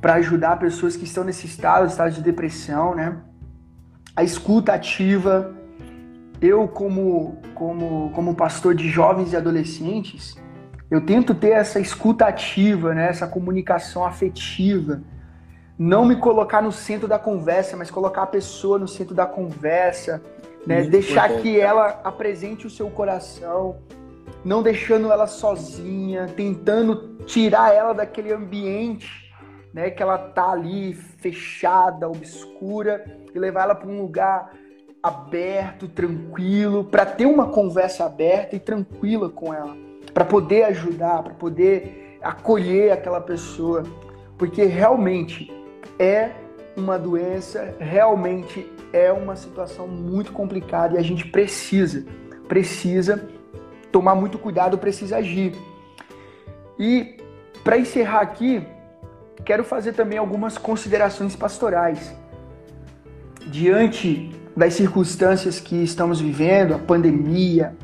para ajudar pessoas que estão nesse estado, estado de depressão, né? A escuta ativa, eu como, como, como pastor de jovens e adolescentes, eu tento ter essa escuta ativa, né? essa comunicação afetiva. Não me colocar no centro da conversa, mas colocar a pessoa no centro da conversa. Né? Deixar que ela apresente o seu coração, não deixando ela sozinha, tentando tirar ela daquele ambiente né, que ela tá ali fechada, obscura, e levar ela para um lugar aberto, tranquilo, para ter uma conversa aberta e tranquila com ela para poder ajudar, para poder acolher aquela pessoa, porque realmente é uma doença, realmente é uma situação muito complicada e a gente precisa, precisa tomar muito cuidado, precisa agir. E para encerrar aqui, quero fazer também algumas considerações pastorais. Diante das circunstâncias que estamos vivendo, a pandemia,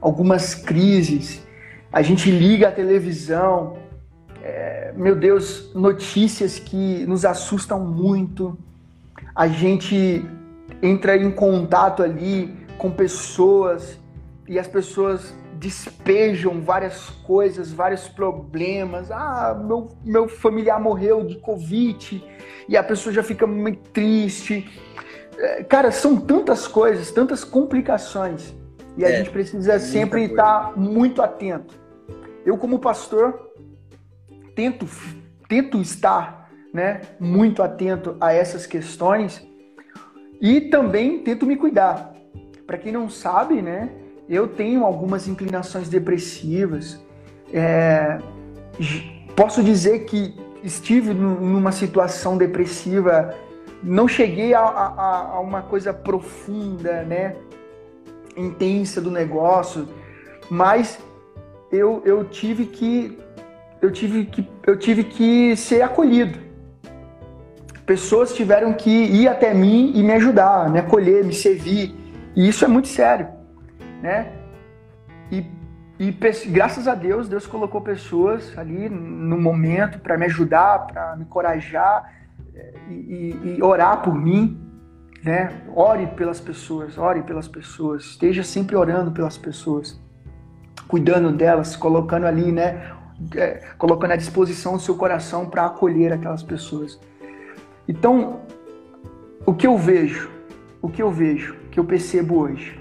algumas crises, a gente liga a televisão, é, meu Deus, notícias que nos assustam muito. A gente entra em contato ali com pessoas e as pessoas despejam várias coisas, vários problemas. Ah, meu, meu familiar morreu de Covid e a pessoa já fica muito triste. É, cara, são tantas coisas, tantas complicações e a é, gente precisa sempre estar muito atento. Eu, como pastor, tento, tento estar né, muito atento a essas questões e também tento me cuidar. Para quem não sabe, né, eu tenho algumas inclinações depressivas. É, posso dizer que estive numa situação depressiva, não cheguei a, a, a uma coisa profunda, né? intensa do negócio, mas eu, eu tive que eu tive que eu tive que ser acolhido. Pessoas tiveram que ir até mim e me ajudar, me acolher, me servir. E isso é muito sério, né? E, e graças a Deus, Deus colocou pessoas ali no momento para me ajudar, para me encorajar eh, e, e, e orar por mim, né? Ore pelas pessoas, ore pelas pessoas, esteja sempre orando pelas pessoas, cuidando delas, colocando ali, né? É, colocando à disposição o seu coração para acolher aquelas pessoas. Então, o que eu vejo, o que eu vejo, que eu percebo hoje,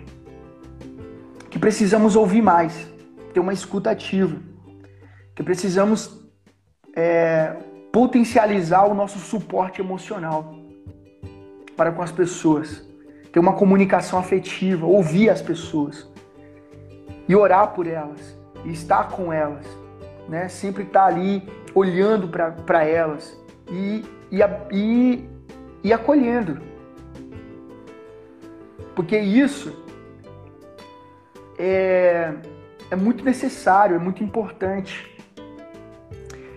que precisamos ouvir mais, ter uma escuta ativa, que precisamos é, potencializar o nosso suporte emocional para com as pessoas, ter uma comunicação afetiva, ouvir as pessoas e orar por elas e estar com elas, né? Sempre estar ali olhando para elas e, e, e, e acolhendo, porque isso é, é muito necessário, é muito importante.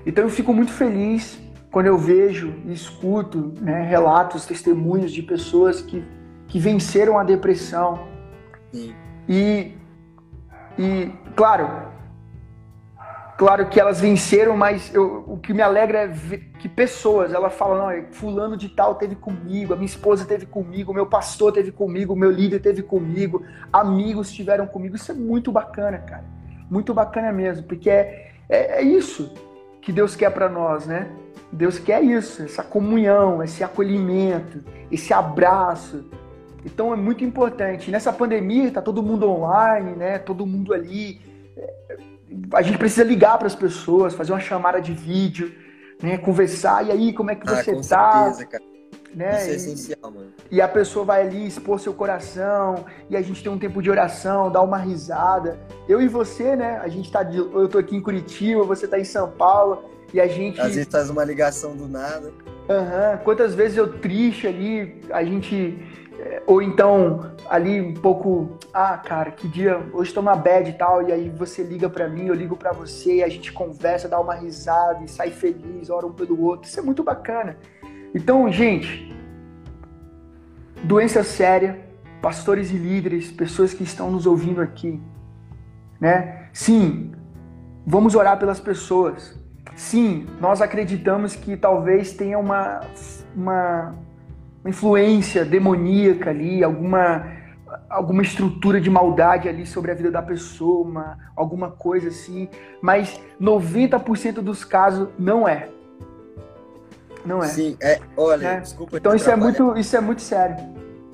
Então eu fico muito feliz quando eu vejo e escuto né, relatos, testemunhos de pessoas que, que venceram a depressão. Sim. E, e, claro, claro que elas venceram, mas eu, o que me alegra é ver que pessoas, ela fala, não, fulano de tal teve comigo, a minha esposa teve comigo, o meu pastor teve comigo, o meu líder teve comigo, amigos estiveram comigo. Isso é muito bacana, cara. Muito bacana mesmo, porque é, é, é isso que Deus quer para nós, né? Deus quer isso, essa comunhão, esse acolhimento, esse abraço. Então é muito importante. Nessa pandemia está todo mundo online, né? Todo mundo ali. A gente precisa ligar para as pessoas, fazer uma chamada de vídeo, né? Conversar. E aí, como é que ah, você está? Certeza, cara. Né? Isso é essencial, mano. E a pessoa vai ali expor seu coração, e a gente tem um tempo de oração, dá uma risada. Eu e você, né? A gente tá de... eu tô aqui em Curitiba, você tá em São Paulo. E a gente. Às vezes faz uma ligação do nada. Aham. Uhum. Quantas vezes eu triste ali, a gente. Ou então, ali um pouco. Ah, cara, que dia. Hoje tô uma bad e tal. E aí você liga para mim, eu ligo para você, a gente conversa, dá uma risada e sai feliz, ora um pelo outro. Isso é muito bacana. Então, gente. Doença séria, pastores e líderes, pessoas que estão nos ouvindo aqui, né? Sim, vamos orar pelas pessoas. Sim, nós acreditamos que talvez tenha uma, uma, uma influência demoníaca ali, alguma alguma estrutura de maldade ali sobre a vida da pessoa, uma, alguma coisa assim, mas 90% dos casos não é. Não é. Sim, é, olha, é. desculpa. Então isso é, muito, isso é muito sério.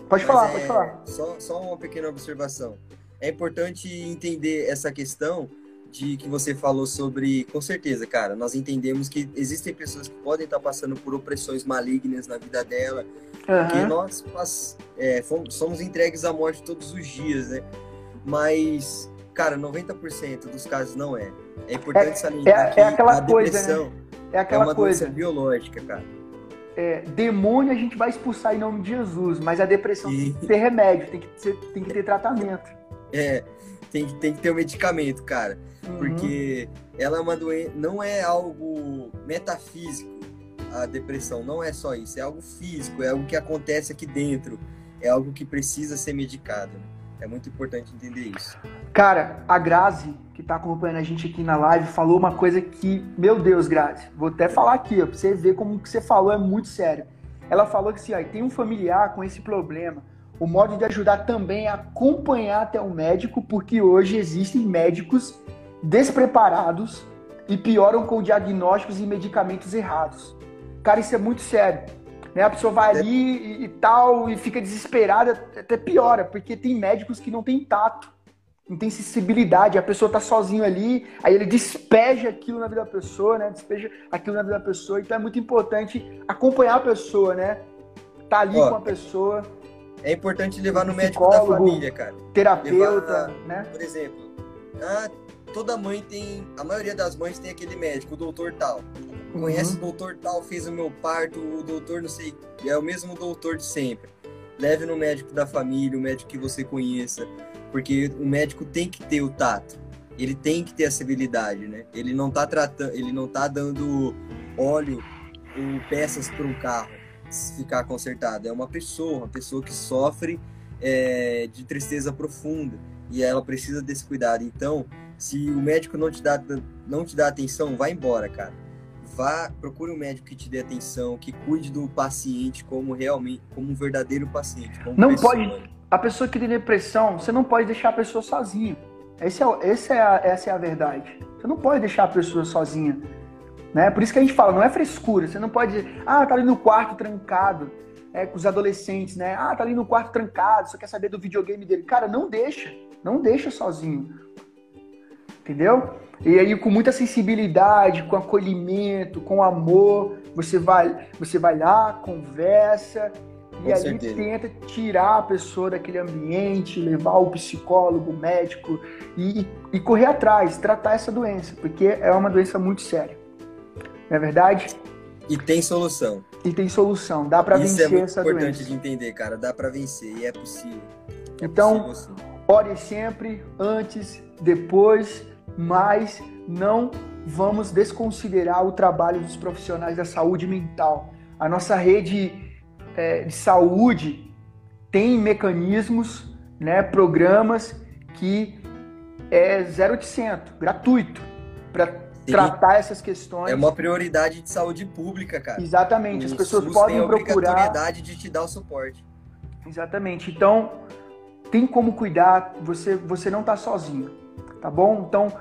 Pode Mas falar, é, pode falar. Só, só uma pequena observação. É importante entender essa questão de que você falou sobre, com certeza, cara, nós entendemos que existem pessoas que podem estar passando por opressões malignas na vida dela, uhum. que nós é, fomos, somos entregues à morte todos os dias, né? Mas, cara, 90% dos casos não é. É importante é, salientar é, é aquela a coisa, né? É aquela é uma coisa. doença biológica, cara. É, demônio a gente vai expulsar em nome de Jesus, mas a depressão e... tem que ter remédio, tem que, ter, tem que ter tratamento. É, tem que, tem que ter o um medicamento, cara. Uhum. Porque ela é uma doença, não é algo metafísico, a depressão, não é só isso, é algo físico, é algo que acontece aqui dentro, é algo que precisa ser medicado. É muito importante entender isso. Cara, a Grazi, que está acompanhando a gente aqui na live, falou uma coisa que, meu Deus, Grazi, vou até falar aqui, ó, pra você ver como que você falou é muito sério. Ela falou que se assim, ó, tem um familiar com esse problema, o modo de ajudar também é acompanhar até o médico, porque hoje existem médicos despreparados e pioram com diagnósticos e medicamentos errados. Cara, isso é muito sério. Né? A pessoa vai ali e, e tal e fica desesperada, até piora, porque tem médicos que não têm tato, não tem sensibilidade. A pessoa tá sozinho ali, aí ele despeja aquilo na vida da pessoa, né? Despeja aquilo na vida da pessoa. Então é muito importante acompanhar a pessoa, né? Tá ali Ó, com a pessoa. É importante levar no médico da família, cara. Terapeuta, levar, né? Por exemplo, ah, toda mãe tem, a maioria das mães tem aquele médico, o doutor tal. Conhece uhum. o doutor tal, fez o meu parto, o doutor não sei, é o mesmo doutor de sempre. Leve no médico da família, o médico que você conheça, porque o médico tem que ter o tato. Ele tem que ter essa habilidade, né? Ele não tá tratando, ele não tá dando óleo ou peças para um carro ficar consertado. É uma pessoa, uma pessoa que sofre é, de tristeza profunda e ela precisa desse cuidado. Então, se o médico não te dá, não te dá atenção, vá embora, cara. Vá, procure um médico que te dê atenção, que cuide do paciente como realmente, como um verdadeiro paciente. não pessoa. pode. A pessoa que tem depressão, você não pode deixar a pessoa sozinha. Esse é, esse é a, essa é a verdade. Você não pode deixar a pessoa sozinha. Né? Por isso que a gente fala, não é frescura. Você não pode, ah, tá ali no quarto trancado, é, com os adolescentes, né? Ah, tá ali no quarto trancado, só quer saber do videogame dele. Cara, não deixa. Não deixa sozinho entendeu? E aí com muita sensibilidade, com acolhimento, com amor, você vai, você vai lá, conversa e ali certeza. tenta tirar a pessoa daquele ambiente, levar o psicólogo, o médico e, e correr atrás, tratar essa doença, porque é uma doença muito séria. Não é verdade? E tem solução. E tem solução, dá para vencer é essa doença. é importante de entender, cara, dá para vencer e é possível. É então, possível, ore sempre, antes, depois, mas não vamos desconsiderar o trabalho dos profissionais da saúde mental. A nossa rede é, de saúde tem mecanismos, né, programas que é 0800, gratuito, para tratar essas questões. É uma prioridade de saúde pública, cara. Exatamente, o as pessoas SUS podem tem a procurar. obrigatoriedade de te dar o suporte. Exatamente. Então, tem como cuidar, você, você não está sozinho tá bom? Então,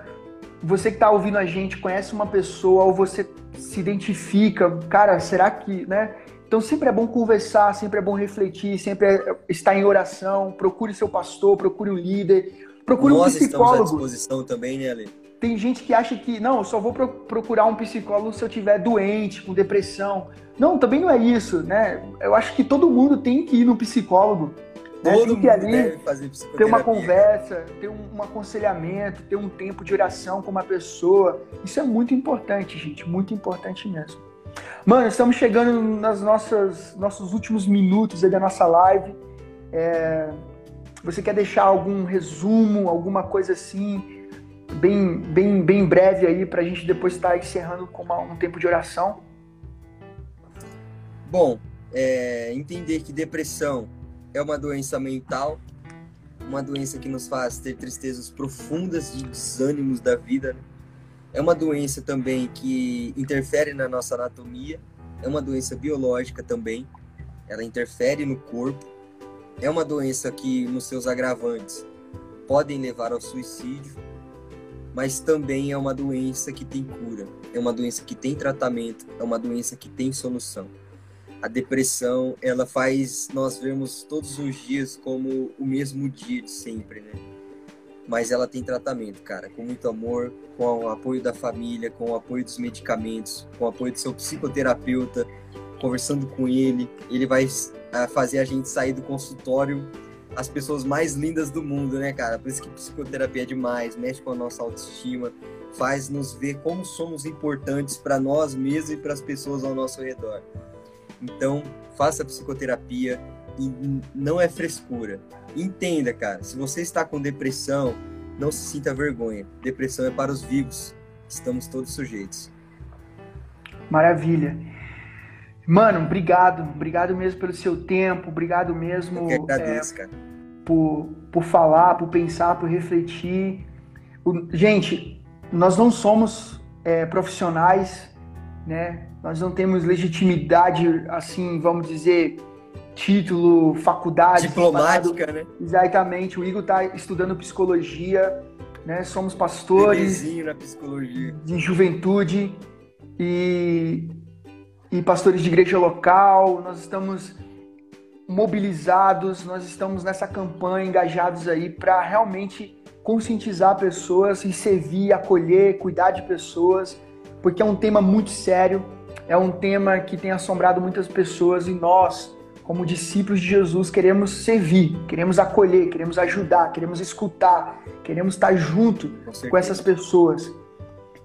você que está ouvindo a gente, conhece uma pessoa ou você se identifica, cara, será que, né? Então sempre é bom conversar, sempre é bom refletir, sempre é estar em oração, procure seu pastor, procure um líder, procure Nós um psicólogo. Estamos à disposição também, né, Ale? Tem gente que acha que, não, eu só vou procurar um psicólogo se eu tiver doente, com depressão. Não, também não é isso, né? Eu acho que todo mundo tem que ir no psicólogo. Né? Todo que ali deve fazer ter uma conversa, ter um, um, aconselhamento, ter um tempo de oração com uma pessoa. Isso é muito importante, gente, muito importante mesmo. Mano, estamos chegando nas nossas nossos últimos minutos da nossa live. É, você quer deixar algum resumo, alguma coisa assim, bem, bem, bem breve aí para a gente depois estar tá encerrando com uma, um tempo de oração? Bom, é, entender que depressão é uma doença mental, uma doença que nos faz ter tristezas profundas de desânimos da vida. Né? É uma doença também que interfere na nossa anatomia, é uma doença biológica também, ela interfere no corpo é uma doença que, nos seus agravantes, podem levar ao suicídio, mas também é uma doença que tem cura, é uma doença que tem tratamento, é uma doença que tem solução. A depressão, ela faz nós vermos todos os dias como o mesmo dia de sempre, né? Mas ela tem tratamento, cara, com muito amor, com o apoio da família, com o apoio dos medicamentos, com o apoio do seu psicoterapeuta, conversando com ele, ele vai uh, fazer a gente sair do consultório as pessoas mais lindas do mundo, né, cara? Por isso que psicoterapia é demais, mexe com a nossa autoestima, faz nos ver como somos importantes para nós mesmos e para as pessoas ao nosso redor. Então, faça psicoterapia e não é frescura. Entenda, cara, se você está com depressão, não se sinta vergonha. Depressão é para os vivos. Estamos todos sujeitos. Maravilha. Mano, obrigado. Obrigado mesmo pelo seu tempo. Obrigado mesmo. Eu que agradeço, é, cara. Por, por falar, por pensar, por refletir. Gente, nós não somos é, profissionais, né? Nós não temos legitimidade, assim, vamos dizer, título, faculdade. Diplomática, né? Exatamente. O Igor está estudando psicologia, né? Somos pastores. na psicologia. De juventude. E e pastores de igreja local, nós estamos mobilizados, nós estamos nessa campanha engajados aí para realmente conscientizar pessoas e servir, acolher, cuidar de pessoas, porque é um tema muito sério, é um tema que tem assombrado muitas pessoas e nós, como discípulos de Jesus, queremos servir, queremos acolher, queremos ajudar, queremos escutar, queremos estar junto com, com essas pessoas.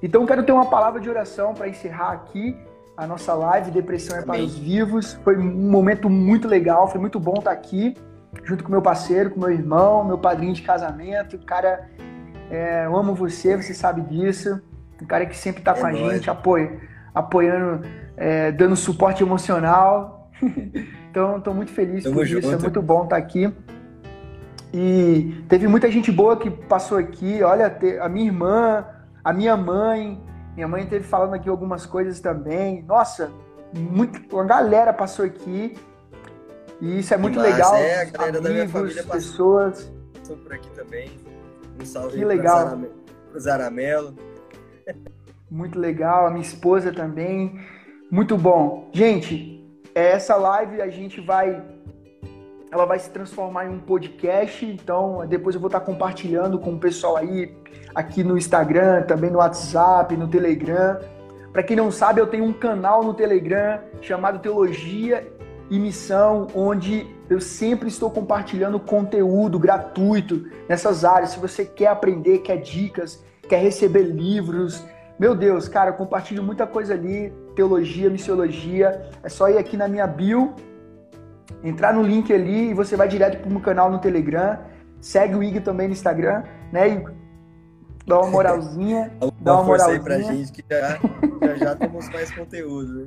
Então, quero ter uma palavra de oração para encerrar aqui a nossa live Depressão é para os Vivos. Foi um momento muito legal, foi muito bom estar aqui, junto com meu parceiro, com meu irmão, meu padrinho de casamento. Cara, é, eu amo você, você sabe disso. Um cara que sempre está é com a gente, apoio, apoiando, é, dando suporte emocional. então, estou muito feliz Tamo por junto. isso, é muito bom estar aqui. E teve muita gente boa que passou aqui. Olha, a minha irmã, a minha mãe, minha mãe teve falando aqui algumas coisas também. Nossa, muito, uma galera passou aqui. E isso é muito Mas legal. É, a galera Amigos, da minha família pessoas. Passou por aqui também. Um salve que legal. pro Zaramelo. Muito legal. A minha esposa também. Muito bom. Gente, essa live a gente vai ela vai se transformar em um podcast, então depois eu vou estar compartilhando com o pessoal aí aqui no Instagram, também no WhatsApp, no Telegram. Para quem não sabe, eu tenho um canal no Telegram chamado Teologia e Missão, onde eu sempre estou compartilhando conteúdo gratuito nessas áreas. Se você quer aprender, quer dicas, quer receber livros, meu Deus, cara, eu compartilho muita coisa ali, teologia, missiologia. É só ir aqui na minha bio, entrar no link ali e você vai direto para o meu canal no Telegram. Segue o Ig também no Instagram, né? E dá uma moralzinha. dá uma, uma moralzinha. aí pra gente que já, já, já temos mais conteúdo, né?